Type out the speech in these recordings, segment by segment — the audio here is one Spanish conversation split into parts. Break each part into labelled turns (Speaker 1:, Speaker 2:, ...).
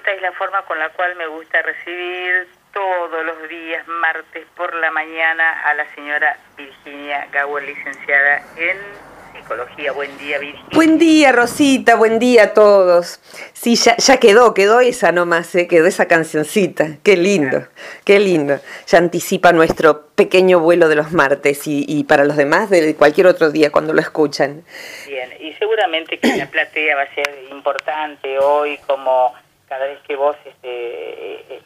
Speaker 1: esta es la forma con la cual me gusta recibir todos los días, martes por la mañana, a la señora Virginia Gauer, licenciada en psicología. Buen día, Virginia.
Speaker 2: Buen día, Rosita, buen día a todos. Sí, ya, ya quedó, quedó esa nomás, ¿eh? quedó esa cancioncita. Qué lindo, qué lindo. Ya anticipa nuestro pequeño vuelo de los martes y, y para los demás de cualquier otro día cuando lo escuchan.
Speaker 1: Bien, y seguramente que la platea va a ser importante hoy como cada vez que vos este, eh,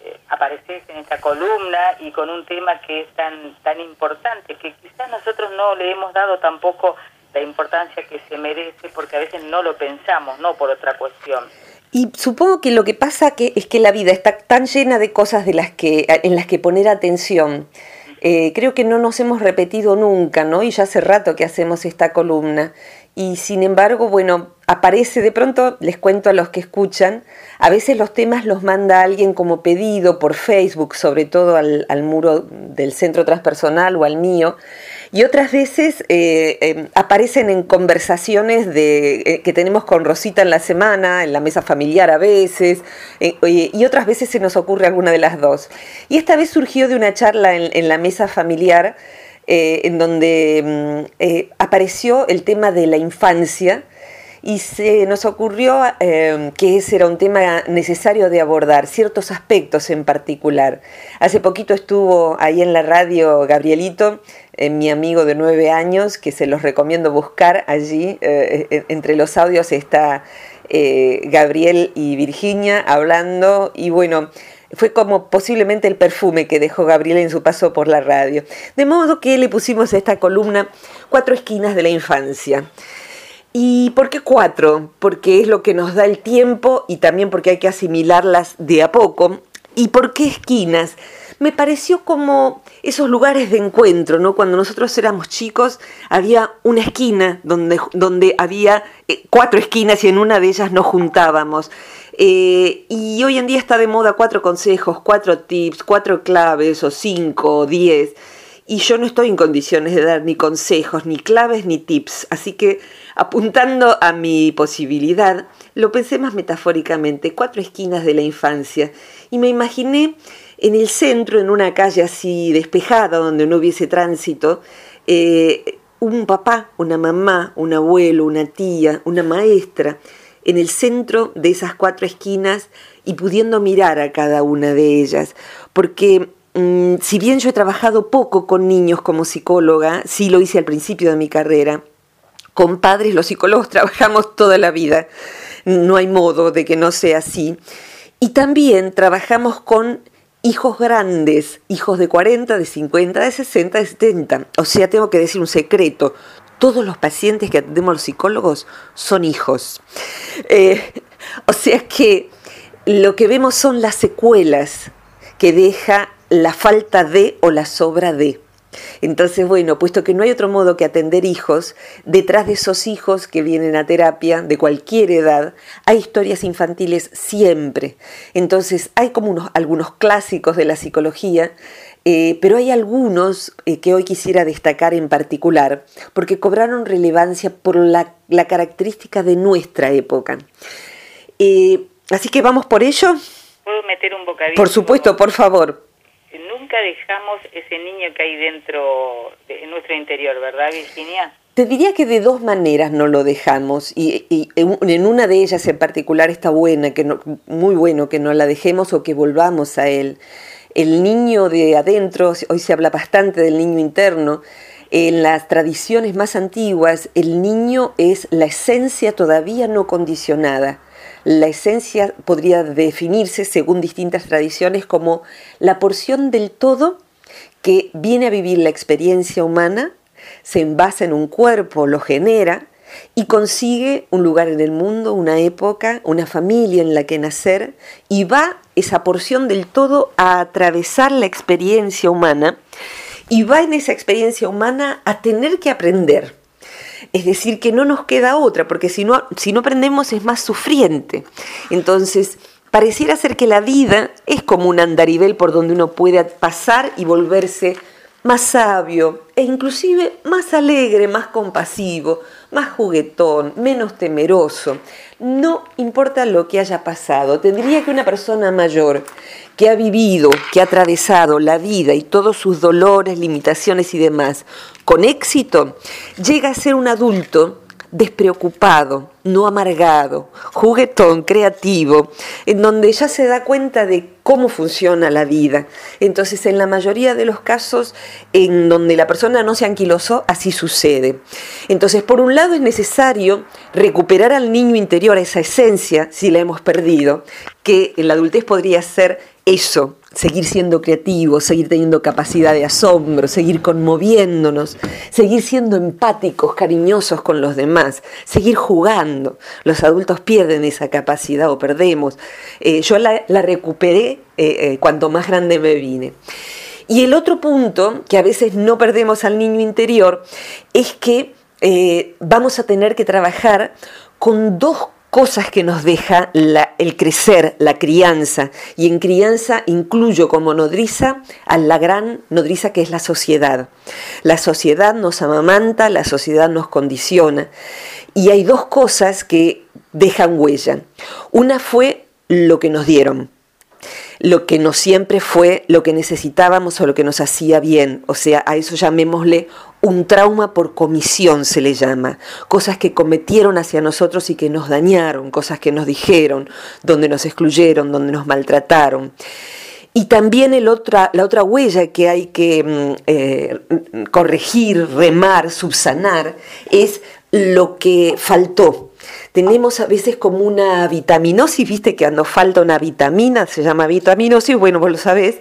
Speaker 1: eh, apareces en esta columna y con un tema que es tan, tan importante, que quizás nosotros no le hemos dado tampoco la importancia que se merece porque a veces no lo pensamos, no por otra cuestión.
Speaker 2: Y supongo que lo que pasa que es que la vida está tan llena de cosas de las que, en las que poner atención. Eh, creo que no nos hemos repetido nunca, ¿no? Y ya hace rato que hacemos esta columna. Y sin embargo, bueno, aparece de pronto, les cuento a los que escuchan, a veces los temas los manda alguien como pedido por Facebook, sobre todo al, muro del centro transpersonal o al mío, y otras veces eh, eh, aparecen en conversaciones de, eh, que tenemos con Rosita en la semana, en la mesa familiar a veces, y otras veces se nos ocurre alguna de las dos. Y esta vez surgió de una charla en la mesa familiar en donde mm, apareció el tema de la infancia y se nos ocurrió eh, que ese era un tema necesario de abordar, ciertos aspectos en particular. Hace poquito estuvo ahí en la radio Gabrielito, eh, mi amigo de nueve años, que se los recomiendo buscar allí. Eh, entre los audios está Gabriel y Virginia hablando y bueno, fue como posiblemente el perfume que dejó Gabriel en su paso por la radio. De modo que le pusimos a esta columna cuatro esquinas de la infancia. ¿Y por qué cuatro? Porque es lo que nos da el tiempo y también porque hay que asimilarlas de a poco. ¿Y por qué esquinas? Me pareció como esos lugares de encuentro, ¿no? Cuando nosotros éramos chicos había una esquina donde, donde había eh, cuatro esquinas y en una de ellas nos juntábamos. Eh, y hoy en día está de moda cuatro consejos, cuatro tips, cuatro claves o cinco o diez y yo no estoy en condiciones de dar ni consejos, ni claves, ni tips. Así que apuntando a mi posibilidad, lo pensé más metafóricamente, cuatro esquinas de la infancia, y me imaginé en el centro, en una calle así despejada, donde no hubiese tránsito, eh, un papá, una mamá, un abuelo, una tía, una maestra, en el centro de esas cuatro esquinas y pudiendo mirar a cada una de ellas, porque Mm, si bien yo he trabajado poco con niños como psicóloga, sí lo hice al principio de mi carrera, con padres los psicólogos trabajamos toda la vida, no hay modo de que no sea así. Y también trabajamos con hijos grandes, hijos de 40, de 50, de 60, de 70. O sea, tengo que decir un secreto, todos los pacientes que atendemos los psicólogos son hijos. Eh, o sea que lo que vemos son las secuelas que deja la falta de o la sobra de. Entonces, bueno, puesto que no hay otro modo que atender hijos, detrás de esos hijos que vienen a terapia de cualquier edad, hay historias infantiles siempre. Entonces, hay como unos, algunos clásicos de la psicología, eh, pero hay algunos eh, que hoy quisiera destacar en particular, porque cobraron relevancia por la, característica de nuestra época. Eh, así que vamos por ello.
Speaker 1: ¿Puedo meter un bocadillo?
Speaker 2: Por supuesto, por favor
Speaker 1: nunca dejamos ese niño que hay dentro, de, en nuestro interior, ¿verdad, Virginia?
Speaker 2: Te diría que de dos maneras no lo dejamos y, en una de ellas en particular está buena, que no, muy bueno que no la dejemos o que volvamos a él. El niño de adentro, hoy se habla bastante del niño interno, en las tradiciones más antiguas el niño es la esencia todavía no condicionada. La esencia podría definirse, según distintas tradiciones, como la porción del todo que viene a vivir la experiencia humana, se envasa en un cuerpo, lo genera y consigue un lugar en el mundo, una época, una familia en la que nacer y va esa porción del todo a atravesar la experiencia humana y va en esa experiencia humana a tener que aprender es decir, que no nos queda otra, porque si no, si no aprendemos es más sufriente. Entonces, pareciera ser que la vida es como un andarivel por donde uno puede pasar y volverse más sabio e inclusive más alegre, más compasivo, más juguetón, menos temeroso. No importa lo que haya pasado, tendría que una persona mayor que ha vivido, que ha atravesado la vida y todos sus dolores, limitaciones y demás, con éxito, llega a ser un adulto despreocupado, no amargado, juguetón, creativo, en donde ya se da cuenta de cómo funciona la vida. Entonces, en la mayoría de los casos en donde la persona no se anquilosó, así sucede. Entonces, por un lado es necesario recuperar al niño interior, esa esencia, si la hemos perdido, que en la adultez podría ser eso, seguir siendo creativos, seguir teniendo capacidad de asombro, seguir conmoviéndonos, seguir siendo empáticos, cariñosos con los demás, seguir jugando. Los adultos pierden esa capacidad o perdemos. Eh, yo la, recuperé eh, eh, cuanto más grande me vine. Y el otro punto, que a veces no perdemos al niño interior, es que vamos a tener que trabajar con dos cosas que nos deja el crecer, la crianza. Y en crianza incluyo como nodriza a la gran nodriza que es la sociedad. La sociedad nos amamanta, la sociedad nos condiciona. Y hay dos cosas que dejan huella. Una fue lo que nos dieron lo que no siempre fue lo que necesitábamos o lo que nos hacía bien. O sea, a eso llamémosle un trauma por comisión se le llama, cosas que cometieron hacia nosotros y que nos dañaron, cosas que nos dijeron, donde nos excluyeron, donde nos maltrataron. Y también el otra, la otra huella que hay que mm, eh, corregir, remar, subsanar, es lo que faltó, tenemos a veces como una vitaminosis, viste que cuando falta una vitamina, se llama vitaminosis, bueno, vos lo sabés,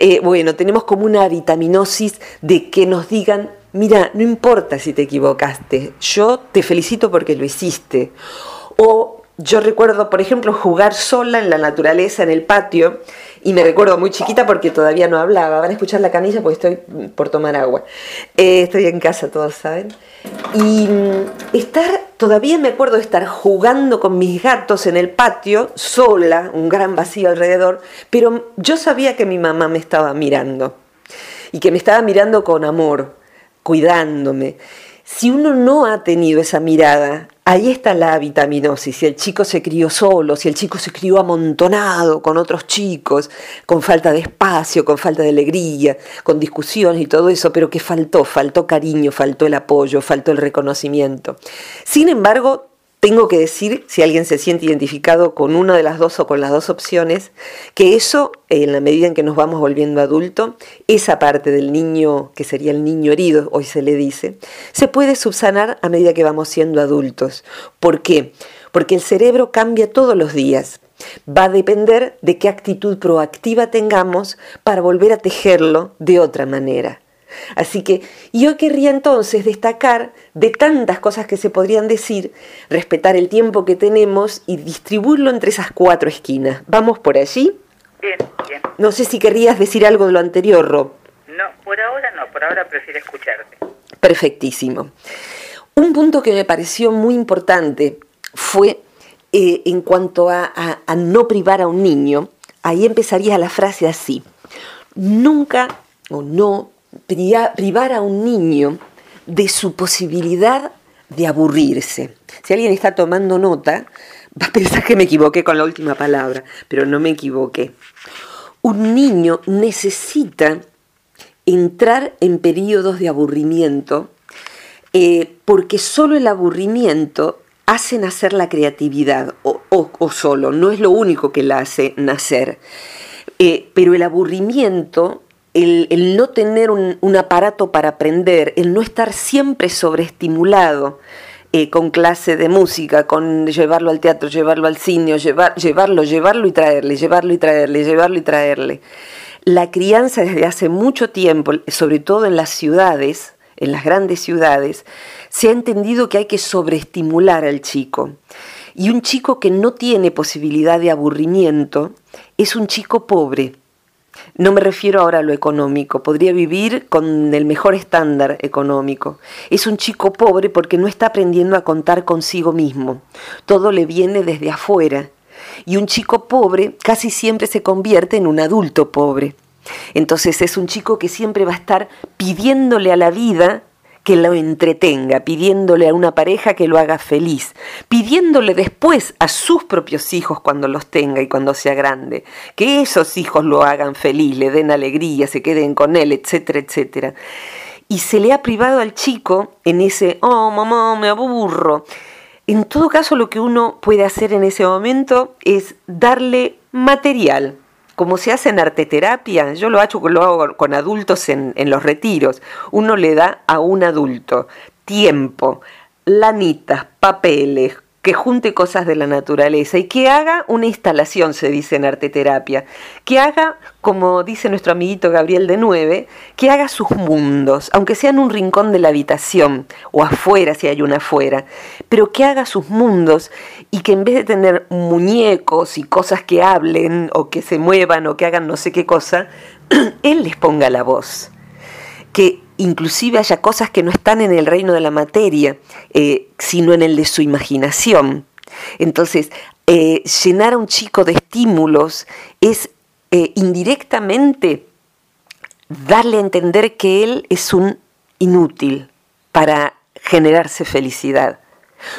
Speaker 2: eh, bueno, tenemos como una vitaminosis de que nos digan, mira, no importa si te equivocaste, yo te felicito porque lo hiciste. O yo recuerdo, por ejemplo, jugar sola en la naturaleza, en el patio, y me recuerdo muy chiquita porque todavía no hablaba. Van a escuchar la canilla porque estoy por tomar agua. Eh, estoy en casa, todos saben. Y mm, estar, todavía me acuerdo de estar jugando con mis gatos en el patio, sola, un gran vacío alrededor, pero yo sabía que mi mamá me estaba mirando y que me estaba mirando con amor, cuidándome. Si uno no ha tenido esa mirada, ahí está la vitaminosis. Si el chico se crió solo, si el chico se crió amontonado con otros chicos, con falta de espacio, con falta de alegría, con discusiones y todo eso, pero que faltó, faltó cariño, faltó el apoyo, faltó el reconocimiento. Sin embargo, tengo que decir, si alguien se siente identificado con una de las dos o con las dos opciones, que eso, en la medida en que nos vamos volviendo adulto, esa parte del niño, que sería el niño herido, hoy se le dice, se puede subsanar a medida que vamos siendo adultos. ¿Por qué? Porque el cerebro cambia todos los días. Va a depender de qué actitud proactiva tengamos para volver a tejerlo de otra manera. Así que yo querría entonces destacar de tantas cosas que se podrían decir, respetar el tiempo que tenemos y distribuirlo entre esas cuatro esquinas. ¿Vamos por allí?
Speaker 1: Bien, bien.
Speaker 2: No sé si querrías decir algo de lo anterior, Rob.
Speaker 1: No, por ahora no, por ahora prefiero escucharte.
Speaker 2: Perfectísimo. Un punto que me pareció muy importante fue eh, en cuanto a no privar a un niño, ahí empezaría la frase así, nunca o no privar a un niño de su posibilidad de aburrirse. Si alguien está tomando nota, va a pensar que me equivoqué con la última palabra, pero no me equivoqué. Un niño necesita entrar en periodos de aburrimiento eh, porque solo el aburrimiento hace nacer la creatividad, o, solo, no es lo único que la hace nacer. Eh, pero el aburrimiento el, no tener un, aparato para aprender, el no estar siempre sobreestimulado eh, con clase de música, con llevarlo al teatro, llevarlo al cine, llevarlo, llevarlo y traerle, llevarlo y traerle, llevarlo y traerle. La crianza desde hace mucho tiempo, sobre todo en las ciudades, en las grandes ciudades, se ha entendido que hay que sobreestimular al chico. Y un chico que no tiene posibilidad de aburrimiento es un chico pobre no me refiero ahora a lo económico, podría vivir con el mejor estándar económico. Es un chico pobre porque no está aprendiendo a contar consigo mismo. Todo le viene desde afuera. Y un chico pobre casi siempre se convierte en un adulto pobre. Entonces es un chico que siempre va a estar pidiéndole a la vida que lo entretenga, pidiéndole a una pareja que lo haga feliz, pidiéndole después a sus propios hijos cuando los tenga y cuando sea grande, que esos hijos lo hagan feliz, le den alegría, se queden con él, etcétera, etcétera. Y se le ha privado al chico en ese, oh mamá, me aburro. En todo caso, lo que uno puede hacer en ese momento es darle material, como se hace en arteterapia, yo lo hago, con adultos en, en los retiros, uno le da a un adulto tiempo, lanitas, papeles, que junte cosas de la naturaleza y que haga una instalación, se dice en arteterapia, que haga, como dice nuestro amiguito Gabriel de Nueve, que haga sus mundos, aunque sea en un rincón de la habitación o afuera si hay una afuera, pero que haga sus mundos y que en vez de tener muñecos y cosas que hablen o que se muevan o que hagan no sé qué cosa, él les ponga la voz. Que inclusive haya cosas que no están en el reino de la materia, eh, sino en el de su imaginación. Entonces, eh, llenar a un chico de estímulos es eh, indirectamente darle a entender que él es un inútil para generarse felicidad.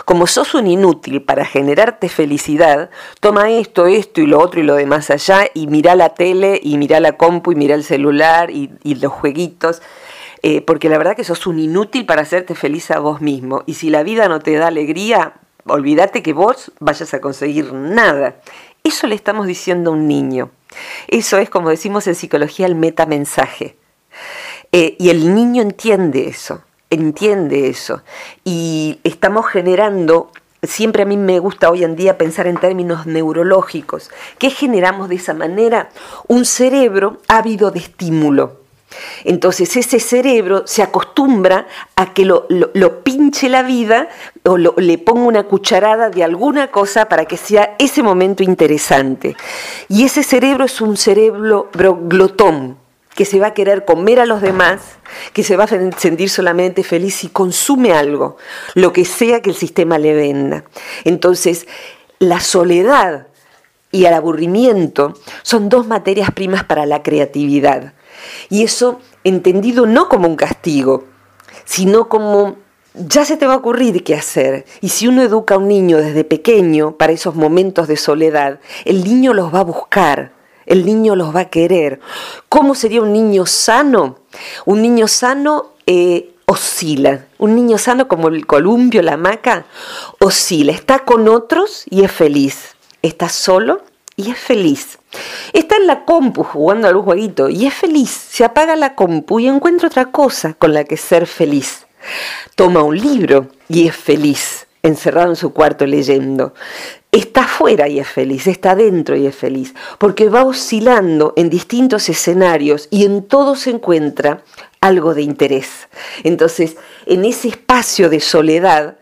Speaker 2: Como sos un inútil para generarte felicidad, toma esto, esto y lo otro y lo demás allá y mira la tele y mira la compu y mira el celular y los jueguitos eh, porque la verdad que sos un inútil para hacerte feliz a vos mismo. Y si la vida no te da alegría, olvídate que vos vayas a conseguir nada. Eso le estamos diciendo a un niño. Eso es, como decimos en psicología, el metamensaje. Eh, y el niño entiende eso, entiende eso. Y estamos generando siempre a mí me gusta hoy en día pensar en términos neurológicos. ¿Qué generamos de esa manera? Un cerebro ávido de estímulo. Entonces ese cerebro se acostumbra a que lo, pinche la vida o le ponga una cucharada de alguna cosa para que sea ese momento interesante. Y ese cerebro es un cerebro glotón que se va a querer comer a los demás, que se va a sentir solamente feliz si consume algo, lo que sea que el sistema le venda. Entonces, la soledad y el aburrimiento son dos materias primas para la creatividad. Y eso entendido no como un castigo, sino como ya se te va a ocurrir qué hacer. Y si uno educa a un niño desde pequeño para esos momentos de soledad, el niño los va a buscar, el niño los va a querer. ¿Cómo sería un niño sano? Un niño sano eh, oscila. Un niño sano como el columpio, la maca, oscila. Está con otros y es feliz. Está solo y es feliz. Está en la compu jugando a un jueguito y es feliz. Se apaga la compu y encuentra otra cosa con la que ser feliz. Toma un libro y es feliz, encerrado en su cuarto leyendo. Está afuera y es feliz, está dentro y es feliz, porque va oscilando en distintos escenarios y en todo se encuentra algo de interés. Entonces, en ese espacio de soledad,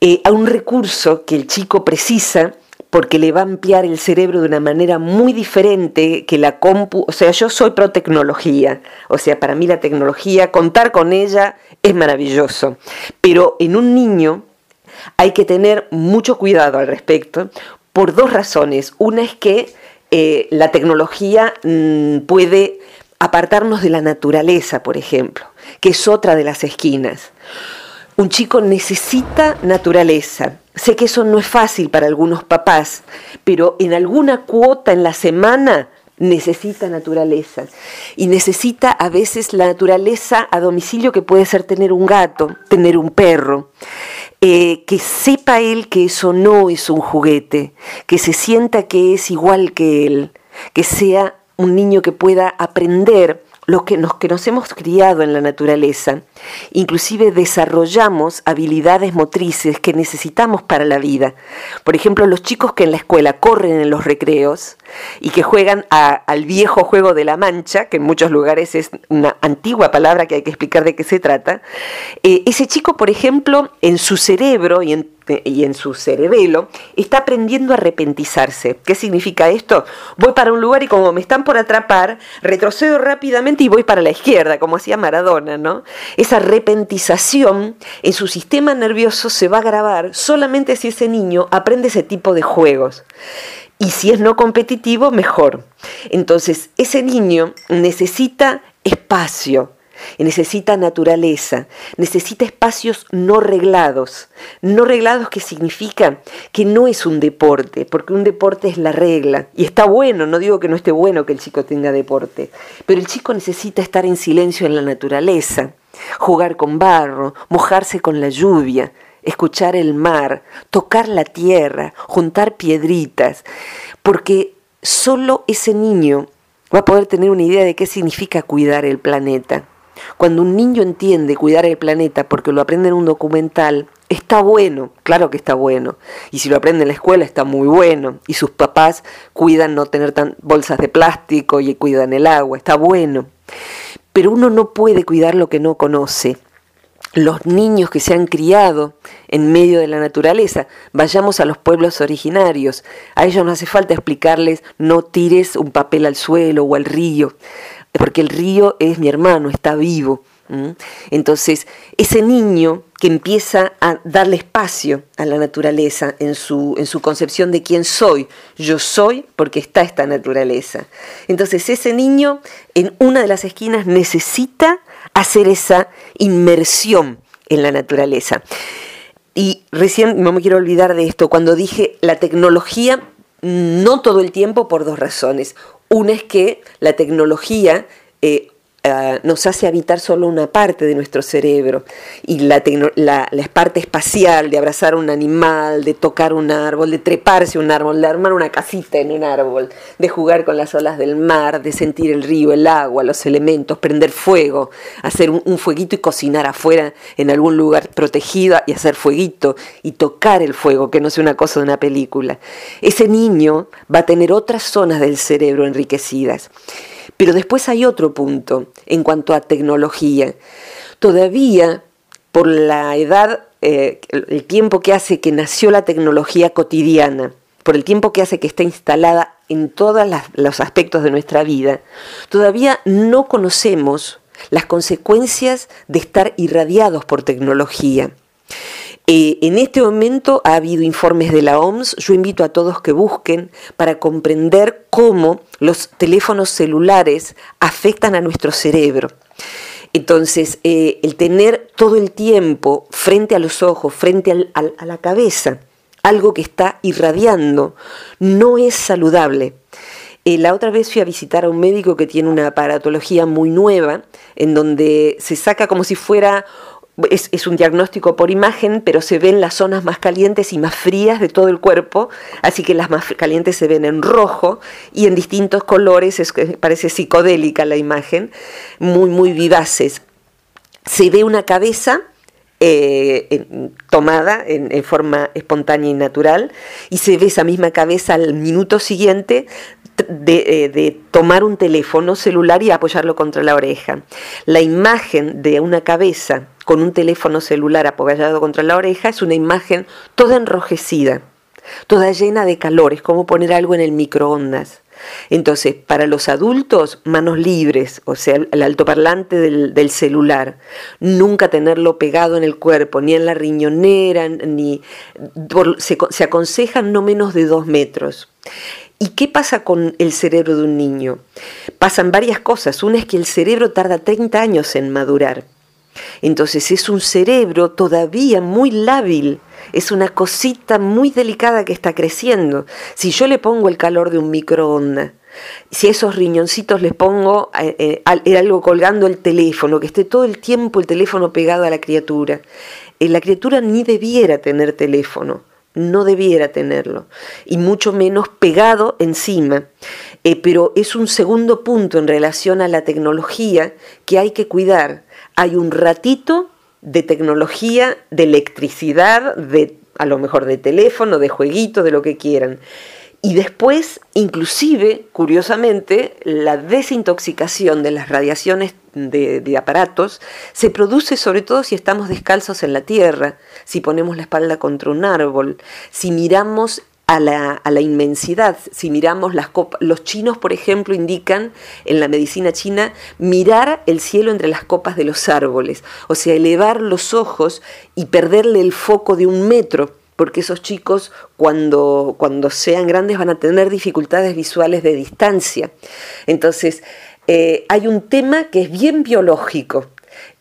Speaker 2: eh, a un recurso que el chico precisa porque le va a ampliar el cerebro de una manera muy diferente que la compu. O sea, yo soy pro tecnología. O sea, para mí la tecnología, contar con ella es maravilloso. Pero en un niño hay que tener mucho cuidado al respecto por dos razones. Una es que eh, la tecnología mm, puede apartarnos de la naturaleza, por ejemplo, que es otra de las esquinas. Un chico necesita naturaleza. Sé que eso no es fácil para algunos papás, pero en alguna cuota en la semana necesita naturaleza. Y necesita a veces la naturaleza a domicilio que puede ser tener un gato, tener un perro. Eh, que sepa él que eso no es un juguete, que se sienta que es igual que él, que sea un niño que pueda aprender los que nos, que nos hemos criado en la naturaleza, inclusive desarrollamos habilidades motrices que necesitamos para la vida. Por ejemplo, los chicos que en la escuela corren en los recreos y que juegan al viejo juego de la mancha, que en muchos lugares es una antigua palabra que hay que explicar de qué se trata, eh, ese chico, por ejemplo, en su cerebro y en y en su cerebelo, está aprendiendo a arrepentizarse. ¿Qué significa esto? Voy para un lugar y como me están por atrapar, retrocedo rápidamente y voy para la izquierda, como hacía Maradona, ¿no? Esa arrepentización en su sistema nervioso se va a grabar solamente si ese niño aprende ese tipo de juegos. Y si es no competitivo, mejor. Entonces, ese niño necesita espacio, necesita naturaleza, necesita espacios no reglados. No reglados que significa que no es un deporte, porque un deporte es la regla. Y está bueno, no digo que no esté bueno que el chico tenga deporte, pero el chico necesita estar en silencio en la naturaleza, jugar con barro, mojarse con la lluvia, escuchar el mar, tocar la tierra, juntar piedritas, porque solo ese niño va a poder tener una idea de qué significa cuidar el planeta. Cuando un niño entiende cuidar el planeta porque lo aprende en un documental, está bueno, claro que está bueno. Y si lo aprende en la escuela, está muy bueno. Y sus papás cuidan no tener tan bolsas de plástico y cuidan el agua, está bueno. Pero uno no puede cuidar lo que no conoce los niños que se han criado en medio de la naturaleza. Vayamos a los pueblos originarios. A ellos no hace falta explicarles no tires un papel al suelo o al río, porque el río es mi hermano, está vivo. Entonces, ese niño que empieza a darle espacio a la naturaleza en su, en su concepción de quién soy, yo soy porque está esta naturaleza. Entonces, ese niño en una de las esquinas necesita hacer esa inmersión en la naturaleza. Y recién no me quiero olvidar de esto, cuando dije la tecnología, no todo el tiempo por dos razones. Una es que la tecnología eh, Ah, nos hace habitar solo una parte de nuestro cerebro y la, parte espacial de abrazar un animal, de tocar un árbol, de treparse un árbol, de armar una casita en un árbol, de jugar con las olas del mar, de sentir el río, el agua, los elementos, prender fuego, hacer un, un fueguito y cocinar afuera en algún lugar protegido y hacer fueguito y tocar el fuego, que no sea una cosa de una película. Ese niño va a tener otras zonas del cerebro enriquecidas. Pero después hay otro punto en cuanto a tecnología. Todavía, por la edad, eh, el tiempo que hace que nació la tecnología cotidiana, por el tiempo que hace que está instalada en todos los aspectos de nuestra vida, todavía no conocemos las consecuencias de estar irradiados por tecnología. Eh, en este momento ha habido informes de la OMS, yo invito a todos que busquen para comprender cómo los teléfonos celulares afectan a nuestro cerebro. Entonces, eh, el tener todo el tiempo frente a los ojos, frente a la cabeza, algo que está irradiando, no es saludable. Eh, la otra vez fui a visitar a un médico que tiene una aparatología muy nueva, en donde se saca como si fuera es, un diagnóstico por imagen, pero se ven las zonas más calientes y más frías de todo el cuerpo, así que las más calientes se ven en rojo y en distintos colores, es, parece psicodélica la imagen, muy, muy vivaces. Se ve una cabeza eh, tomada en, forma espontánea y natural, y se ve esa misma cabeza al minuto siguiente de, eh, de, tomar un teléfono celular y apoyarlo contra la oreja. La imagen de una cabeza con un teléfono celular apoyado contra la oreja es una imagen toda enrojecida, toda llena de calor, es como poner algo en el microondas. Entonces, para los adultos, manos libres, o sea, el altoparlante del, celular, nunca tenerlo pegado en el cuerpo, ni en la riñonera, ni se, se aconsejan no menos de dos metros. ¿Y qué pasa con el cerebro de un niño? Pasan varias cosas. Una es que el cerebro tarda 30 años en madurar. Entonces es un cerebro todavía muy lábil, es una cosita muy delicada que está creciendo. Si yo le pongo el calor de un microondas, si a esos riñoncitos les pongo eh, eh, algo colgando el teléfono, que esté todo el tiempo el teléfono pegado a la criatura, eh, la criatura ni debiera tener teléfono, no debiera tenerlo, y mucho menos pegado encima. pero es un segundo punto en relación a la tecnología que hay que cuidar hay un ratito de tecnología, de electricidad, de a lo mejor de teléfono, de jueguito, de lo que quieran. Y después, inclusive, curiosamente, la desintoxicación de las radiaciones de, aparatos se produce sobre todo si estamos descalzos en la tierra, si ponemos la espalda contra un árbol, si miramos a la, inmensidad. Si miramos las copas, los chinos, por ejemplo, indican en la medicina china mirar el cielo entre las copas de los árboles, o sea, elevar los ojos y perderle el foco de un metro, porque esos chicos cuando, cuando sean grandes van a tener dificultades visuales de distancia. Entonces, eh, hay un tema que es bien biológico,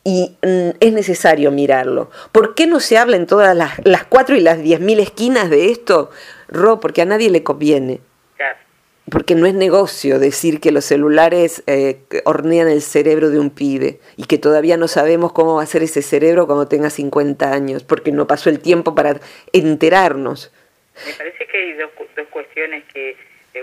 Speaker 2: y mm, es necesario mirarlo. ¿Por qué no se habla en todas las, las cuatro y las diez mil esquinas de esto? Ro, porque a nadie le conviene. Porque no es negocio decir que los celulares eh, hornean el cerebro de un pibe y que todavía no sabemos cómo va a ser ese cerebro cuando tenga 50 años, porque no pasó el tiempo para enterarnos.
Speaker 1: Me parece que hay dos, cuestiones que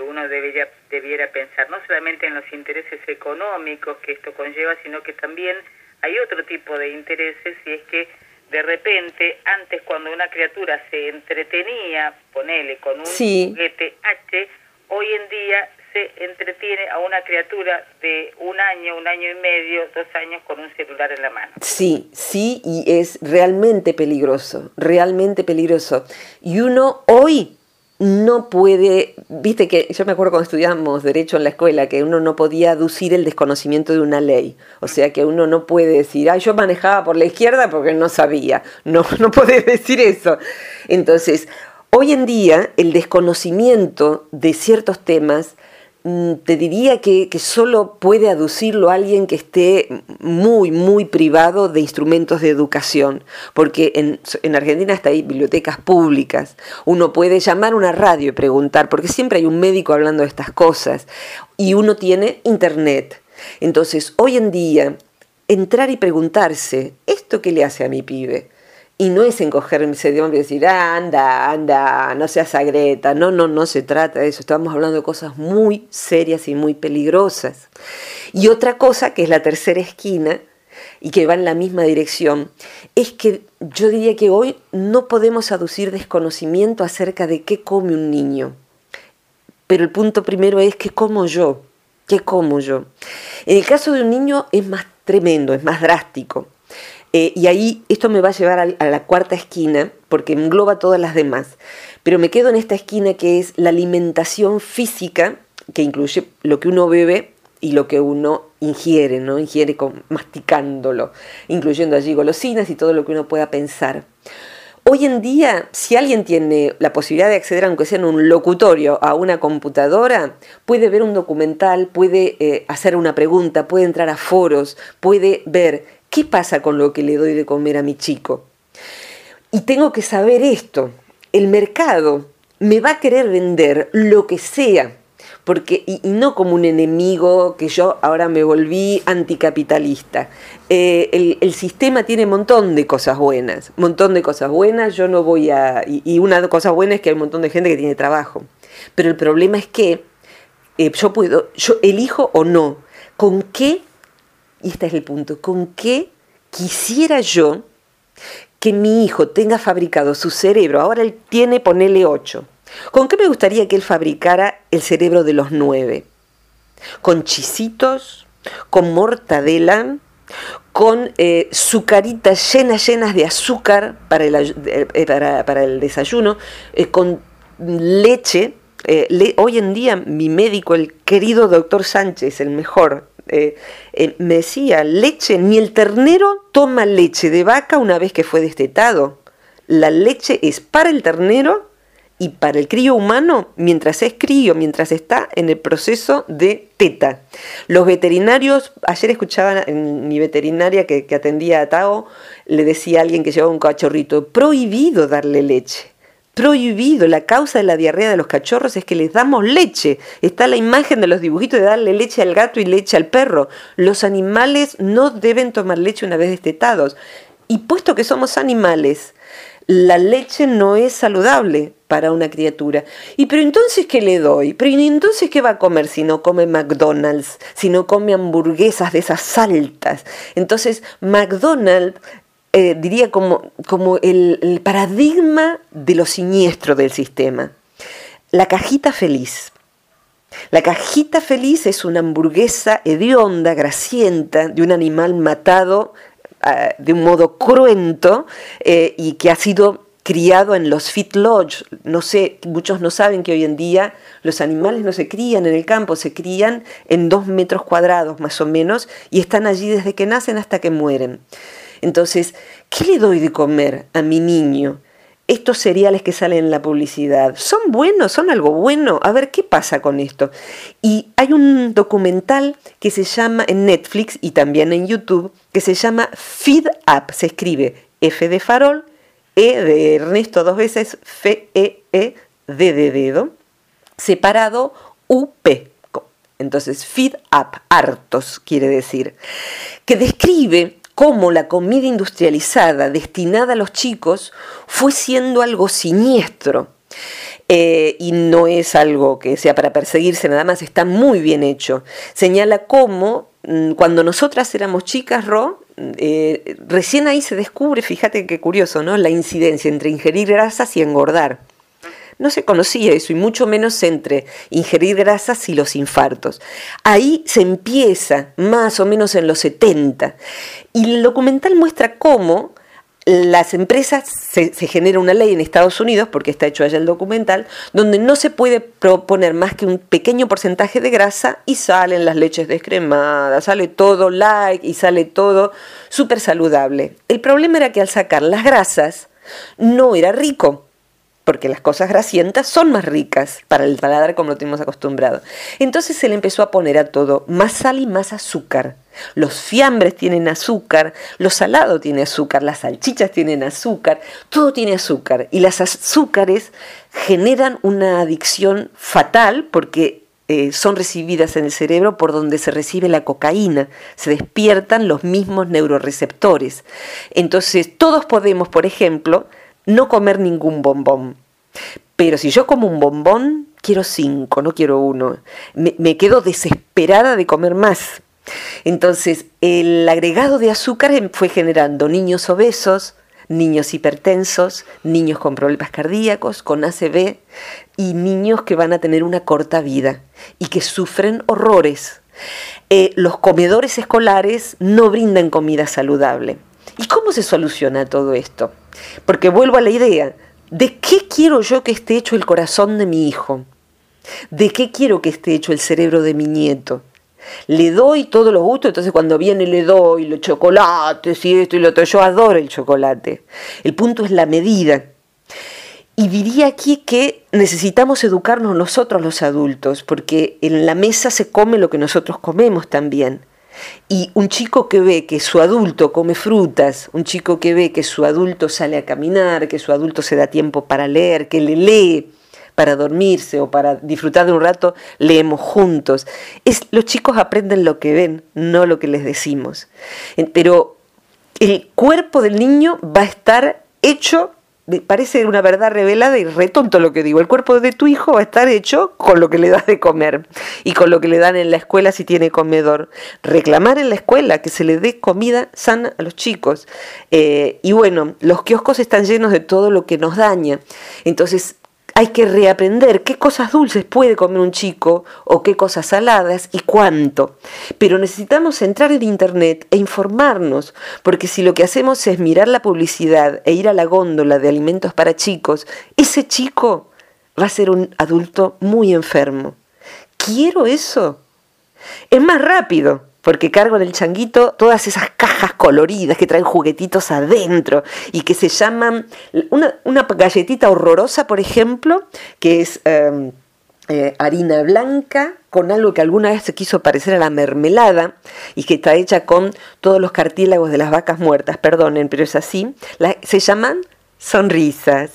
Speaker 1: uno debería, debiera pensar, no solamente en los intereses económicos que esto conlleva, sino que también hay otro tipo de intereses y es que de repente, antes cuando una criatura se entretenía, ponele, con un juguete H, hoy en día se entretiene a una criatura de un año, un año y medio, dos años con un celular en la mano.
Speaker 2: Sí, sí, y es realmente peligroso, realmente peligroso. Y uno hoy no puede, viste que yo me acuerdo cuando estudiamos derecho en la escuela que uno no podía aducir el desconocimiento de una ley, o sea que uno no puede decir, ay, yo manejaba por la izquierda porque no sabía, no, no podés decir eso. Entonces, hoy en día el desconocimiento de ciertos temas te diría que, solo puede aducirlo alguien que esté muy, muy privado de instrumentos de educación, porque en, en, Argentina hasta hay bibliotecas públicas, uno puede llamar a una radio y preguntar, porque siempre hay un médico hablando de estas cosas, y uno tiene internet. Entonces, hoy en día, entrar y preguntarse, ¿esto qué le hace a mi pibe? Y no es encogerse de hombro y decir, anda, anda, no seas agreta. No, no, no se trata de eso. Estamos hablando de cosas muy serias y muy peligrosas. Y otra cosa, que es la tercera esquina, y que va en la misma dirección, es que yo diría que hoy no podemos aducir desconocimiento acerca de qué come un niño. Pero el punto primero es qué como yo, qué como yo. En el caso de un niño es más tremendo, es más drástico. Eh, y ahí esto me va a llevar a, la cuarta esquina, porque engloba todas las demás. Pero me quedo en esta esquina que es la alimentación física, que incluye lo que uno bebe y lo que uno ingiere, ¿no? Ingiere con, masticándolo, incluyendo allí golosinas y todo lo que uno pueda pensar. Hoy en día, si alguien tiene la posibilidad de acceder, aunque sea en un locutorio, a una computadora, puede ver un documental, puede eh, hacer una pregunta, puede entrar a foros, puede ver ¿Qué pasa con lo que le doy de comer a mi chico? Y tengo que saber esto. El mercado me va a querer vender lo que sea, porque, y, no como un enemigo que yo ahora me volví anticapitalista. Eh, el, sistema tiene un montón de cosas buenas, montón de cosas buenas, yo no voy a... Y, una cosa buena es que hay un montón de gente que tiene trabajo. Pero el problema es que eh, yo puedo, yo elijo o no, con qué y este es el punto, ¿con qué quisiera yo que mi hijo tenga fabricado su cerebro? Ahora él tiene, ponele 8. ¿Con qué me gustaría que él fabricara el cerebro de los 9? ¿Con chisitos? ¿Con mortadela? con eh, sucaritas llenas, llenas de azúcar para el, eh, para, el desayuno, eh, con leche. hoy en día mi médico, el querido doctor Sánchez, el mejor, eh, eh, me decía, leche, ni el ternero toma leche de vaca una vez que fue destetado. La leche es para el ternero y para el crío humano mientras es crío, mientras está en el proceso de teta. Los veterinarios, ayer escuchaba en mi veterinaria que, que atendía a Tao, le decía a alguien que llevaba un cachorrito, prohibido darle leche prohibido. La causa de la diarrea de los cachorros es que les damos leche. Está la imagen de los dibujitos de darle leche al gato y leche al perro. Los animales no deben tomar leche una vez destetados. Y puesto que somos animales, la leche no es saludable para una criatura. ¿Y pero entonces qué le doy? ¿Pero entonces qué va a comer si no come McDonald's? Si no come hamburguesas de esas altas. Entonces, McDonald's eh, diría como, como el, paradigma de lo siniestro del sistema. La cajita feliz. La cajita feliz es una hamburguesa hedionda, grasienta, de un animal matado ah, de un modo cruento eh, y que ha sido criado en los fit lodge. No sé, muchos no saben que hoy en día los animales no se crían en el campo, se crían en dos metros cuadrados más o menos y están allí desde que nacen hasta que mueren. Entonces, ¿qué le doy de comer a mi niño? Estos cereales que salen en la publicidad, ¿son buenos? ¿Son algo bueno? A ver, ¿qué pasa con esto? Y hay un documental que se llama en Netflix y también en YouTube, que se llama Feed Up, se escribe F de farol, e de Ernesto dos veces, F-E-E, D de dedo, separado U-P. Entonces, feed up, hartos quiere decir, que describe cómo la comida industrializada destinada a los chicos fue siendo algo siniestro. Eh, y no es algo que sea para perseguirse nada más, está muy bien hecho. Señala cómo mm, cuando nosotras éramos chicas, Ro, eh, recién ahí se descubre, fíjate qué curioso, ¿no? La incidencia entre ingerir grasas y engordar. No se conocía eso, y mucho menos entre ingerir grasas y los infartos. Ahí se empieza, más o menos en los 70. Y el documental muestra cómo las empresas, se, genera una ley en Estados Unidos, porque está hecho allá el documental, donde no se puede proponer más que un pequeño porcentaje de grasa y salen las leches descremadas, sale todo light y sale todo súper saludable. El problema era que al sacar las grasas no era rico, porque las cosas grasientas son más ricas para el paladar como lo tenemos acostumbrado. Entonces se le empezó a poner a todo más sal y más azúcar. Los fiambres tienen azúcar, lo salado tiene azúcar, las salchichas tienen azúcar, todo tiene azúcar. Y las azúcares generan una adicción fatal porque eh, son recibidas en el cerebro por donde se recibe la cocaína, se despiertan los mismos neuroreceptores. Entonces todos podemos, por ejemplo, no comer ningún bombón. Pero si yo como un bombón, quiero cinco, no quiero uno. Me, quedo desesperada de comer más. Entonces, el agregado de azúcar em, fue generando niños obesos, niños hipertensos, niños con problemas cardíacos, con ACV y niños que van a tener una corta vida y que sufren horrores. Eh, los comedores escolares no brindan comida saludable. ¿Y cómo se soluciona todo esto? Porque vuelvo a la idea, ¿de qué quiero yo que esté hecho el corazón de mi hijo? ¿De qué quiero que esté hecho el cerebro de mi nieto? Le doy todos los gustos, entonces cuando viene le doy los chocolates y esto y lo otro. Yo adoro el chocolate. El punto es la medida. Y diría aquí que necesitamos educarnos nosotros los adultos, porque en la mesa se come lo que nosotros comemos también. Y un chico que ve que su adulto come frutas, un chico que ve que su adulto sale a caminar, que su adulto se da tiempo para leer, que le lee para dormirse o para disfrutar de un rato, leemos juntos. Los chicos aprenden lo que ven, no lo que les decimos. Pero el cuerpo del niño va a estar hecho parece una verdad revelada y retonto lo que digo. El cuerpo de tu hijo va a estar hecho con lo que le das de comer y con lo que le dan en la escuela si tiene comedor. Reclamar en la escuela que se le dé comida sana a los chicos. Eh, y bueno, los kioscos están llenos de todo lo que nos daña. Entonces, hay que reaprender qué cosas dulces puede comer un chico o qué cosas saladas y cuánto. Pero necesitamos entrar en Internet e informarnos, porque si lo que hacemos es mirar la publicidad e ir a la góndola de alimentos para chicos, ese chico va a ser un adulto muy enfermo. ¿Quiero eso? Es más rápido, porque cargo en el changuito todas esas cajas coloridas que traen juguetitos adentro y que se llaman una, galletita horrorosa, por ejemplo, que es em, eh, harina blanca con algo que alguna vez se quiso parecer a la mermelada y que está hecha con todos los cartílagos de las vacas muertas, perdonen, pero es así, se llaman sonrisas.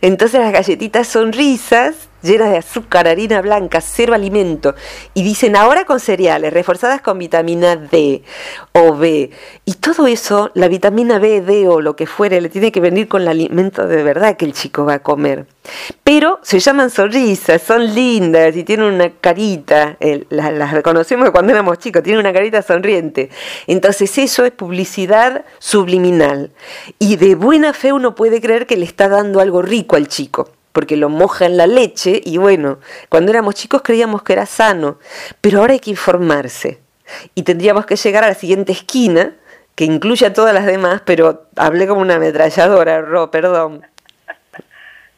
Speaker 2: Entonces las galletitas sonrisas llenas de azúcar, harina blanca, cero alimento, y dicen ahora con cereales, reforzadas con vitamina D o B, y todo eso, la vitamina B, D o lo que fuere, le tiene que venir con el alimento de verdad que el chico va a comer. Pero se llaman sonrisas, son lindas y tienen una carita, las, reconocemos cuando éramos chicos, tienen una carita sonriente. Entonces eso es publicidad subliminal. Y de buena fe uno puede creer que le está dando algo rico al chico porque lo moja en la leche y bueno, cuando éramos chicos creíamos que era sano, pero ahora hay que informarse y tendríamos que llegar a la siguiente esquina que incluye a todas las demás, pero hablé como una ametralladora, Ro, perdón.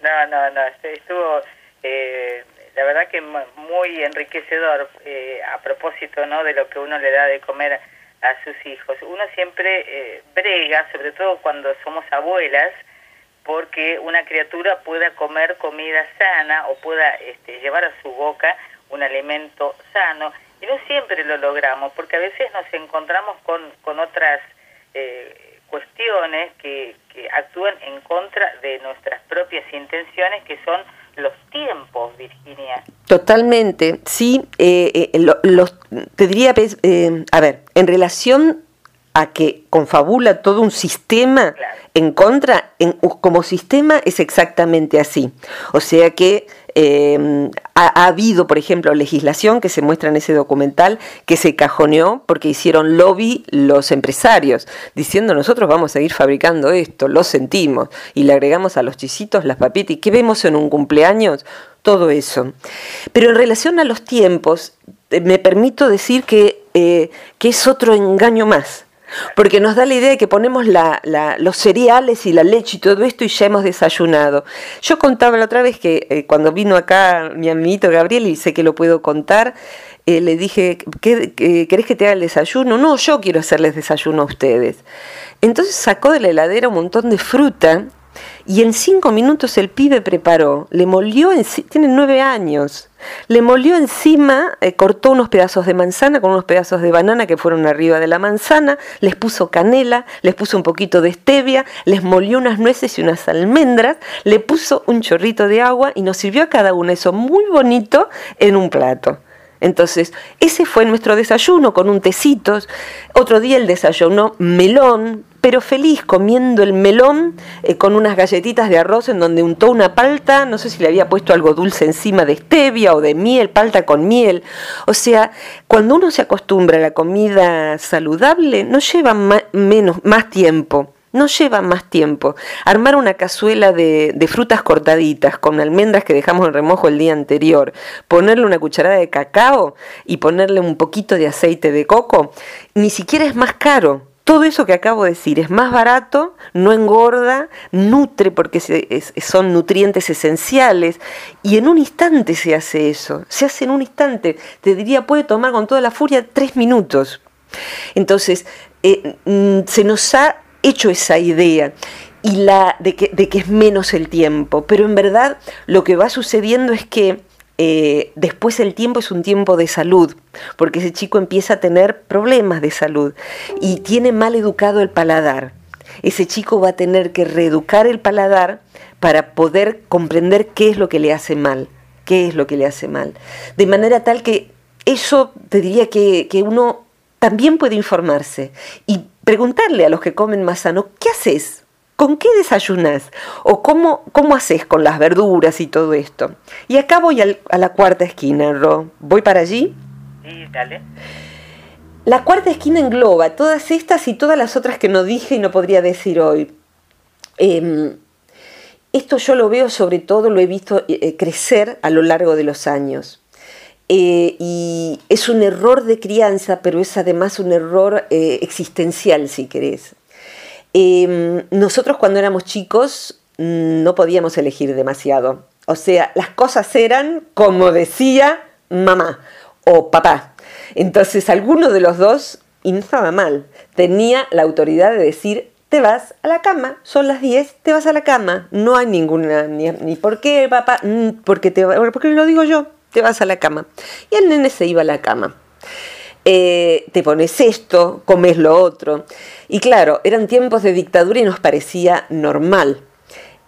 Speaker 1: No, no, no, estuvo eh, la verdad que muy enriquecedor eh, a propósito ¿no? de lo que uno le da de comer a sus hijos. Uno siempre eh, brega, sobre todo cuando somos abuelas, porque una criatura pueda comer comida sana o pueda este, llevar a su boca un alimento sano. Y no siempre lo logramos, porque a veces nos encontramos con, con otras eh, cuestiones que, que actúan en contra de nuestras propias intenciones, que son los tiempos, Virginia.
Speaker 2: Totalmente, sí. Eh, eh los, te diría, eh, a ver, en relación a que confabula todo un sistema en contra, en, como sistema es exactamente así. O sea que Em, ha, habido, por ejemplo, legislación que se muestra en ese documental que se cajoneó porque hicieron lobby los empresarios, diciendo nosotros vamos a seguir fabricando esto, lo sentimos, y le agregamos a los chisitos las papitas. ¿Y qué vemos en un cumpleaños? Todo eso. Pero en relación a los tiempos, eh, me permito decir que, eh, que es otro engaño más. Porque nos da la idea de que ponemos los cereales y la leche y todo esto y ya hemos desayunado. Yo contaba la otra vez que eh, cuando vino acá mi amiguito Gabriel, y sé que lo puedo contar, eh, le dije, ¿qué, ¿querés que te haga el desayuno? No, yo quiero hacerles desayuno a ustedes. Entonces sacó de la heladera un montón de fruta y en cinco minutos el pibe preparó, le molió, en, tiene nueve años, le molió encima, eh, cortó unos pedazos de manzana con unos pedazos de banana que fueron arriba de la manzana, les puso canela, les puso un poquito de stevia, les molió unas nueces y unas almendras, le puso un chorrito de agua y nos sirvió a cada uno eso muy bonito en un plato. Entonces, ese fue nuestro desayuno con un tecito. Otro día el desayuno melón, pero feliz comiendo el melón eh, con unas galletitas de arroz en donde untó una palta, no sé si le había puesto algo dulce encima de stevia o de miel, palta con miel. O sea, cuando uno se acostumbra a la comida saludable, no lleva menos, más tiempo. No lleva más tiempo. Armar una cazuela de, frutas cortaditas con almendras que dejamos en remojo el día anterior, ponerle una cucharada de cacao y ponerle un poquito de aceite de coco, ni siquiera es más caro. Todo eso que acabo de decir es más barato, no engorda, nutre porque son nutrientes esenciales y en un instante se hace eso, se hace en un instante. Te diría, puede tomar con toda la furia tres minutos. Entonces, eh, mm, se nos ha hecho esa idea y la de que, de que es menos el tiempo, pero en verdad lo que va sucediendo es que eh, después el tiempo es un tiempo de salud, porque ese chico empieza a tener problemas de salud y tiene mal educado el paladar. Ese chico va a tener que reeducar el paladar para poder comprender qué es lo que le hace mal, qué es lo que le hace mal. De manera tal que eso te diría que, que uno también puede informarse y preguntarle a los que comen más sano, ¿qué haces? ¿Con qué desayunas? ¿O cómo, cómo haces con las verduras y todo esto? Y acá voy a la cuarta esquina, Ro. ¿Voy para allí?
Speaker 1: Sí, dale.
Speaker 2: La cuarta esquina engloba todas estas y todas las otras que no dije y no podría decir hoy. Em, esto yo lo veo sobre todo, lo he visto eh, crecer a lo largo de los años. Eh, y es un error de crianza, pero es además un error eh, existencial, si querés. Em, nosotros cuando éramos chicos mm, no podíamos elegir demasiado. O sea, las cosas eran como decía mamá o papá. Entonces alguno de los dos, y no estaba mal, tenía la autoridad de decir, te vas a la cama, son las 10, te vas a la cama. No hay ninguna, ni, ni por qué papá, mm, porque, te, porque lo digo yo, te vas a la cama. Y el nene se iba a la cama. Eh, te pones esto, comes lo otro. Y claro, eran tiempos de dictadura y nos parecía normal.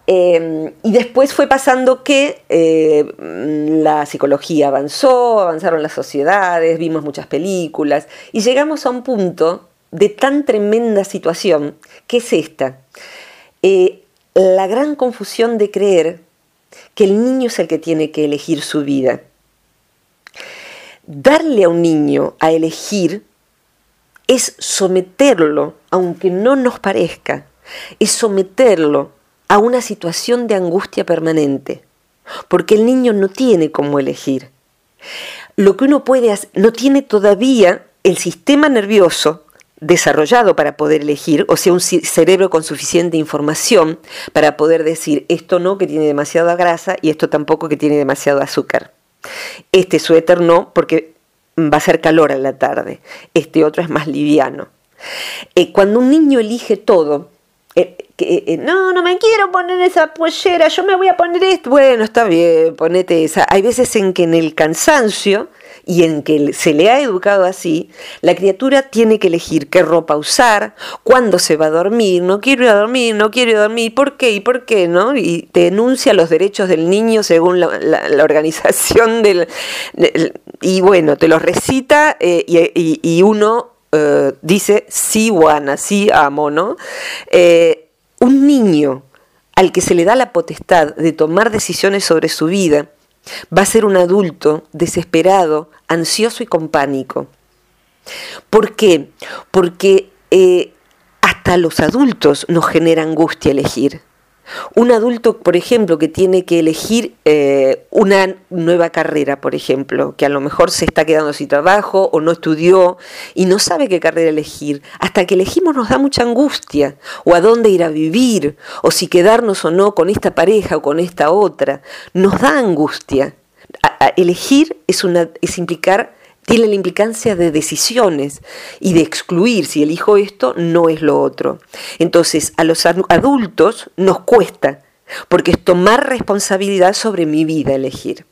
Speaker 2: Em, y después fue pasando que eh, la psicología avanzó, avanzaron las sociedades, vimos muchas películas y llegamos a un punto de tan tremenda situación que es esta. Eh, la gran confusión de creer que el niño es el que tiene que elegir su vida Darle a un niño a elegir es someterlo, aunque no nos parezca, es someterlo a una situación de angustia permanente. porque el niño no tiene cómo elegir. Lo que uno puede hacer, no tiene todavía el sistema nervioso desarrollado para poder elegir, o sea, un cerebro con suficiente información para poder decir esto no que tiene demasiada grasa y esto tampoco que tiene demasiado azúcar. Este suéter no porque va a ser calor a la tarde, este otro es más liviano. Eh, cuando un niño elige todo, eh, eh, no, no me quiero poner esa pollera, yo me voy a poner esto. Bueno, está bien, ponete esa. Hay veces en que en el cansancio y en que se le ha educado así, la criatura tiene que elegir qué ropa usar, cuándo se va a dormir, no quiero ir a dormir, no quiero ir a dormir, ¿por qué? ¿Y por qué? ¿no? Y te denuncia los derechos del niño según la, organización del, Y bueno, te los recita eh, y, uno eh, dice, sí, Juana, sí, amo, ¿no? Eh, un niño al que se le da la potestad de tomar decisiones sobre su vida, Va a ser un adulto desesperado, ansioso y con pánico. ¿Por qué? Porque eh, hasta los adultos nos genera angustia elegir. Un adulto, por ejemplo, que tiene que elegir eh, una nueva carrera, por ejemplo, que a lo mejor se está quedando sin trabajo o no estudió y no sabe qué carrera elegir, hasta que elegimos nos da mucha angustia, o a dónde ir a vivir, o si quedarnos o no con esta pareja o con esta otra, nos da angustia. elegir es, una, es implicar tiene la implicancia de decisiones y de excluir, si elijo esto, no es lo otro. Entonces, a los adultos nos cuesta, porque es tomar responsabilidad sobre mi vida elegir.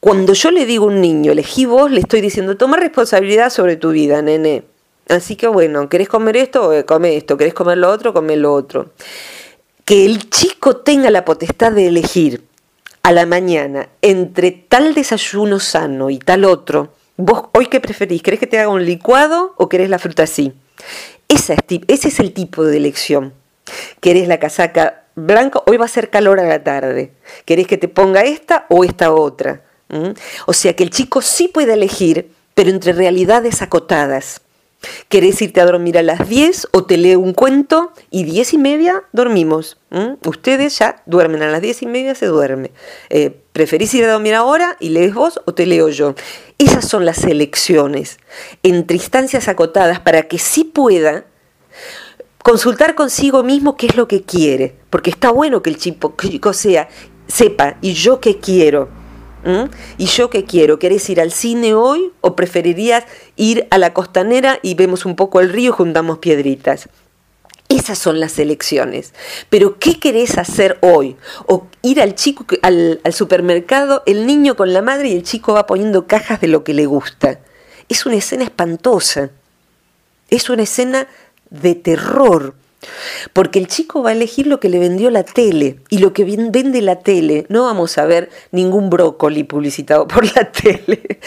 Speaker 2: Cuando yo le digo a un niño, elegí vos, le estoy diciendo, toma responsabilidad sobre tu vida, nene. Así que bueno, ¿querés comer esto? Come esto. ¿Querés comer lo otro? Come lo otro. Que el chico tenga la potestad de elegir a la mañana entre tal desayuno sano y tal otro, ¿Vos hoy qué preferís? ¿Querés que te haga un licuado o querés la fruta así? Ese es, ese es el tipo de elección. ¿Querés la casaca blanca? Hoy va a ser calor a la tarde. ¿Querés que te ponga esta o esta otra? ¿Mm? O sea que el chico sí puede elegir, pero entre realidades acotadas. ¿Querés irte a dormir a las 10 o te leo un cuento y 10 y media dormimos? Ustedes ya duermen, a las 10 y media se duerme. Eh, ¿Preferís ir a dormir ahora y lees vos o te leo yo? Esas son las elecciones entre instancias acotadas para que sí pueda consultar consigo mismo qué es lo que quiere, porque está bueno que el chico, sea, sepa, ¿y yo qué quiero? ¿Mm? ¿Y yo qué quiero? ¿Querés ir al cine hoy o preferirías ir a la costanera y vemos un poco el río y juntamos piedritas? Esas son las elecciones. Pero ¿qué querés hacer hoy? O ir al chico al, al, supermercado, el niño con la madre y el chico va poniendo cajas de lo que le gusta. Es una escena espantosa. Es una escena de terror. Porque el chico va a elegir lo que le vendió la tele y lo que vende la tele, no vamos a ver ningún brócoli publicitado por la tele.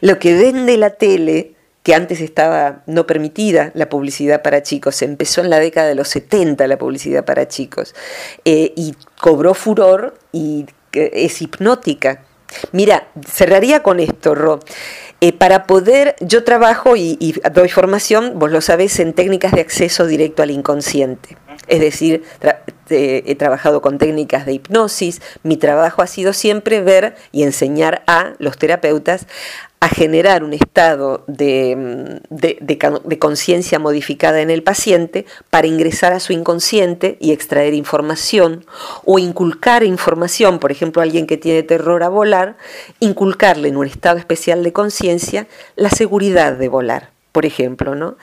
Speaker 2: Lo que vende la tele, que antes estaba no permitida la publicidad para chicos, se empezó en la década de los 70 la publicidad para chicos eh, y cobró furor y eh, es hipnótica. Mira, cerraría con esto, Ro. Eh, para poder, yo trabajo y, doy formación, vos lo sabés, en técnicas de acceso directo al inconsciente. Es decir, he trabajado con técnicas de hipnosis. Mi trabajo ha sido siempre ver y enseñar a los terapeutas a generar un estado de, de, conciencia modificada en el paciente para ingresar a su inconsciente y extraer información o inculcar información, por ejemplo, a alguien que tiene terror a volar, inculcarle en un estado especial de conciencia la seguridad de volar, por ejemplo, ¿no?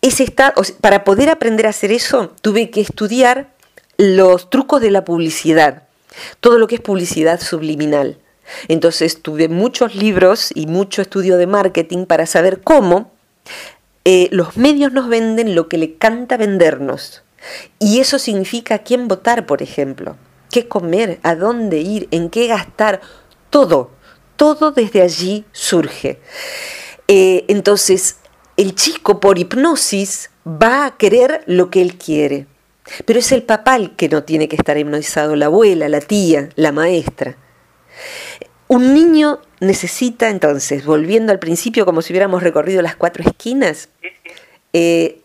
Speaker 2: Ese estado, para poder aprender a hacer eso, tuve que estudiar los trucos de la publicidad, todo lo que es publicidad subliminal entonces tuve muchos libros y mucho estudio de marketing para saber cómo eh, los medios nos venden lo que le canta vendernos. Y eso significa quién votar, por ejemplo, qué comer, a dónde ir, en qué gastar, todo, todo desde allí surge. Eh, entonces, el chico por hipnosis va a querer lo que él quiere. Pero es el papá el que no tiene que estar hipnotizado, la abuela, la tía, la maestra. Un niño necesita entonces, volviendo al principio como si hubiéramos recorrido las cuatro esquinas, eh,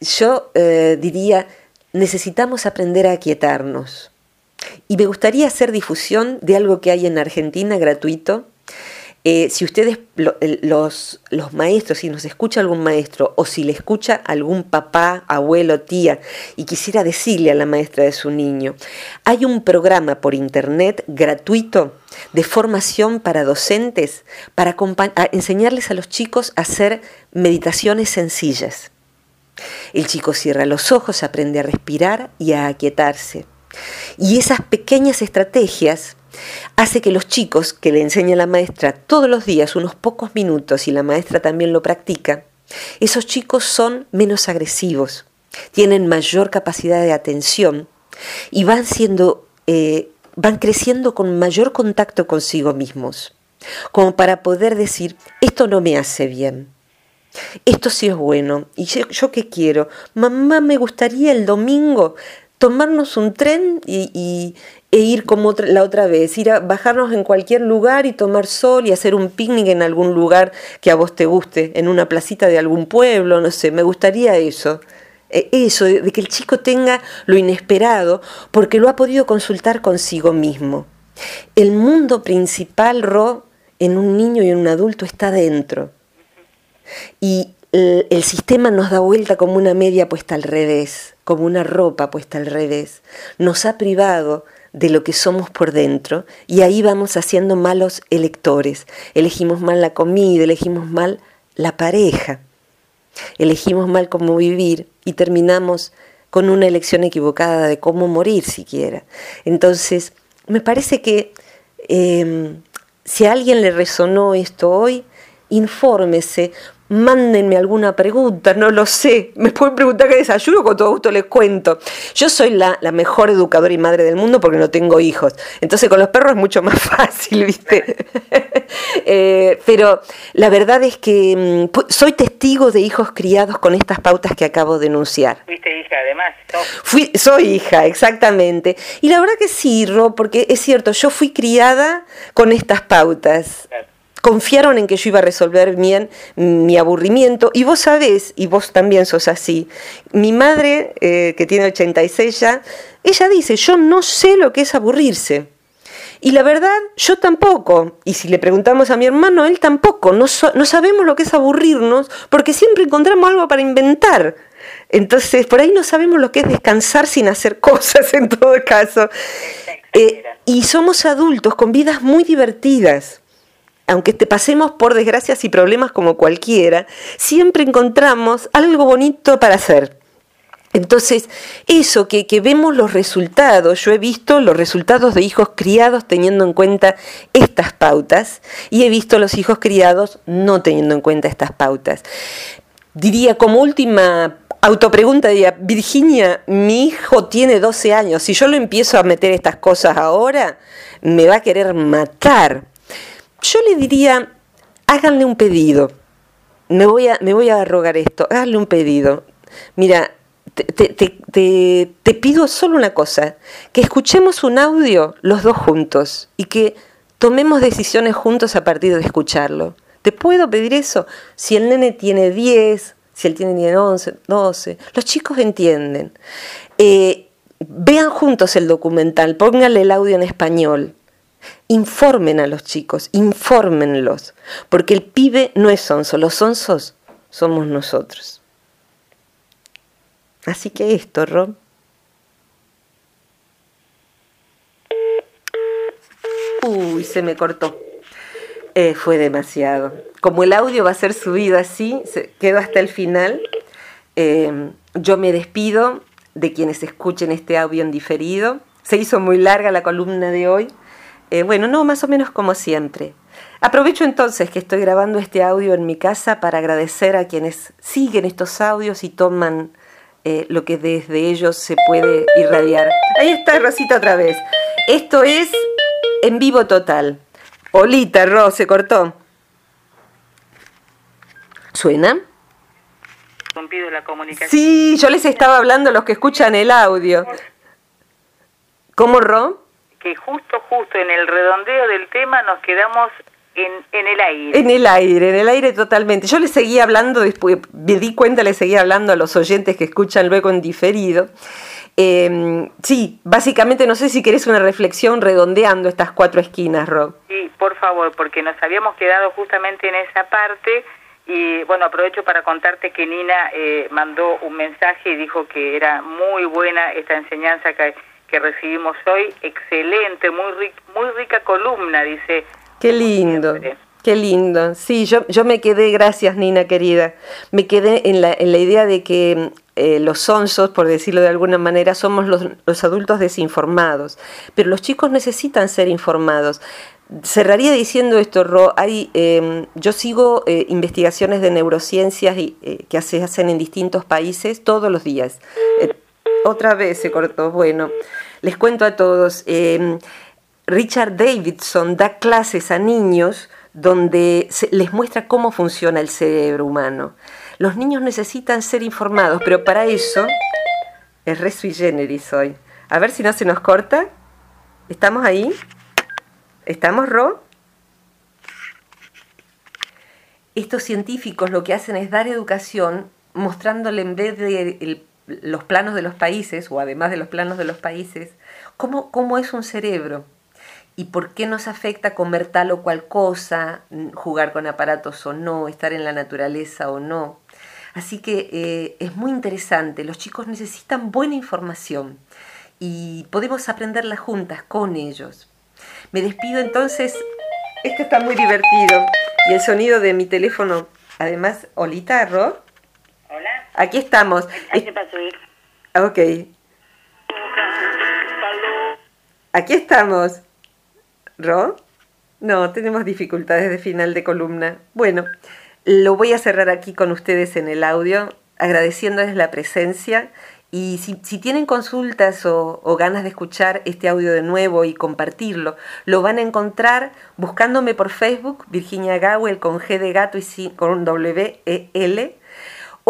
Speaker 2: yo eh, diría, necesitamos aprender a aquietarnos. Y me gustaría hacer difusión de algo que hay en Argentina gratuito. Eh, si ustedes, los, los maestros, si nos escucha algún maestro o si le escucha algún papá, abuelo, tía y quisiera decirle a la maestra de su niño, hay un programa por internet gratuito de formación para docentes para enseñarles a los chicos a hacer meditaciones sencillas. El chico cierra los ojos, aprende a respirar y a aquietarse. Y esas pequeñas estrategias hace que los chicos que le enseña la maestra todos los días unos pocos minutos y la maestra también lo practica, esos chicos son menos agresivos, tienen mayor capacidad de atención y van siendo, eh, van creciendo con mayor contacto consigo mismos, como para poder decir, esto no me hace bien, esto sí es bueno. ¿Y yo, qué quiero? Mamá, me gustaría el domingo tomarnos un tren y, e ir como la otra vez, ir a bajarnos en cualquier lugar y tomar sol y hacer un picnic en algún lugar que a vos te guste, en una placita de algún pueblo, no sé, me gustaría eso. E, eso, de que el chico tenga lo inesperado, porque lo ha podido consultar consigo mismo. El mundo principal, Ro, en un niño y en un adulto está dentro. Y el, sistema nos da vuelta como una media puesta al revés, como una ropa puesta al revés. Nos ha privado de lo que somos por dentro y ahí vamos haciendo malos electores. Elegimos mal la comida, elegimos mal la pareja, elegimos mal cómo vivir y terminamos con una elección equivocada de cómo morir siquiera. Entonces, me parece que em, si a alguien le resonó esto hoy, infórmese, mándenme alguna pregunta, no lo sé. Me pueden preguntar qué desayuno, con todo gusto les cuento. Yo soy la, mejor educadora y madre del mundo porque no tengo hijos. Entonces con los perros es mucho más fácil, ¿viste? Eh, pero la verdad es que mm, soy testigo de hijos criados con estas pautas que acabo de enunciar.
Speaker 1: ¿Fuiste hija además?
Speaker 2: Fui, soy hija, exactamente. Y la verdad que sí, Ro, porque es cierto, yo fui criada con estas pautas confiaron en que yo iba a resolver bien mi aburrimiento y vos sabés, y vos también sos así, mi madre, eh, que tiene 86 ya, ella dice, yo no sé lo que es aburrirse. Y la verdad, yo tampoco. Y si le preguntamos a mi hermano, él tampoco. No, no sabemos lo que es aburrirnos porque siempre encontramos algo para inventar. Entonces, por ahí no sabemos lo que es descansar sin hacer cosas en todo caso. Eh, y somos adultos con vidas muy divertidas aunque te pasemos por desgracias y problemas como cualquiera, siempre encontramos algo bonito para hacer. Entonces, eso que, vemos los resultados, yo he visto los resultados de hijos criados teniendo en cuenta estas pautas y he visto los hijos criados no teniendo en cuenta estas pautas. Diría como última autopregunta, diría, Virginia, mi hijo tiene 12 años, si yo lo empiezo a meter estas cosas ahora, me va a querer matar yo le diría, háganle un pedido. Me voy a, rogar esto, háganle un pedido. Mira, te, te, pido solo una cosa, que escuchemos un audio los dos juntos y que tomemos decisiones juntos a partir de escucharlo. ¿Te puedo pedir eso? Si el nene tiene 10, si él tiene 11, 12, los chicos entienden. Eh, vean juntos el documental, pónganle el audio en español Informen a los chicos, infórmenlos, porque el pibe no es sonso, los sonsos somos nosotros. Así que esto, Rob. Uy, se me cortó. Eh, fue demasiado. Como el audio va a ser subido así, se quedo hasta el final. Eh, yo me despido de quienes escuchen este audio en diferido. Se hizo muy larga la columna de hoy. Eh, bueno, no, más o menos como siempre. Aprovecho entonces que estoy grabando este audio en mi casa para agradecer a quienes siguen estos audios y toman eh, lo que desde ellos se puede irradiar. Ahí está Rosita otra vez. Esto es en vivo total. Olita, Ro, se cortó. ¿Suena?
Speaker 1: la comunicación.
Speaker 2: Sí, yo les estaba hablando a los que escuchan el audio. ¿Cómo, Ro?
Speaker 1: Que justo, justo en el redondeo del tema nos quedamos en, en, el aire.
Speaker 2: En el aire, en el aire totalmente. Yo le seguía hablando, después me di cuenta, le seguía hablando a los oyentes que escuchan luego en diferido. Em, sí, básicamente no sé si querés una reflexión redondeando estas cuatro esquinas, Rob.
Speaker 1: Sí, por favor, porque nos habíamos quedado justamente en esa parte y bueno, aprovecho para contarte que Nina eh, mandó un mensaje y dijo que era muy buena esta enseñanza que, que recibimos hoy, excelente, muy, muy rica columna, dice.
Speaker 2: Qué lindo. Qué lindo. Sí, yo, yo me quedé, gracias Nina querida, me quedé en la, en la idea de que eh, los sonsos, por decirlo de alguna manera, somos los, adultos desinformados, pero los chicos necesitan ser informados. Cerraría diciendo esto, Ro, hay, em, yo sigo eh, investigaciones de neurociencias y, eh, que se hacen en distintos países todos los días. Otra vez se cortó, bueno, les cuento a todos. Em, Richard Davidson da clases a niños donde les muestra cómo funciona el cerebro humano. Los niños necesitan ser informados, pero para eso es re sui generis hoy. A ver si no se nos corta. ¿Estamos ahí? ¿Estamos, Ro? Estos científicos lo que hacen es dar educación mostrándole en vez de los planos de los países, o además de los planos de los países, cómo, cómo es un cerebro y por qué nos afecta comer tal o cual cosa, jugar con aparatos o no, estar en la naturaleza o no. Así que eh, es muy interesante, los chicos necesitan buena información y podemos aprenderla juntas con ellos. Me despido entonces, esto está muy divertido y el sonido de mi teléfono, además, Olita, Ro. Aquí estamos.
Speaker 1: Aquí pasó.
Speaker 2: Ok. Aquí estamos. ¿Ro? No, tenemos dificultades de final de columna. Bueno, lo voy a cerrar aquí con ustedes en el audio, agradeciéndoles la presencia. Y si, tienen consultas o, ganas de escuchar este audio de nuevo y compartirlo, lo van a encontrar buscándome por Facebook, Virginia Gawel con G de gato y con W E L,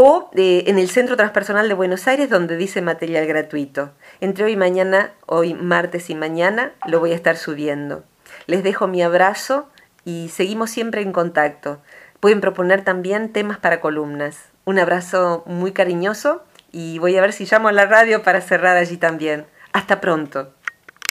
Speaker 2: o eh, en el Centro Transpersonal de Buenos Aires, donde dice material gratuito. Entre hoy y mañana, hoy martes y mañana, lo voy a estar subiendo. Les dejo mi abrazo y seguimos siempre en contacto. Pueden proponer también temas para columnas. Un abrazo muy cariñoso y voy a ver si llamo a la radio para cerrar allí también. Hasta pronto.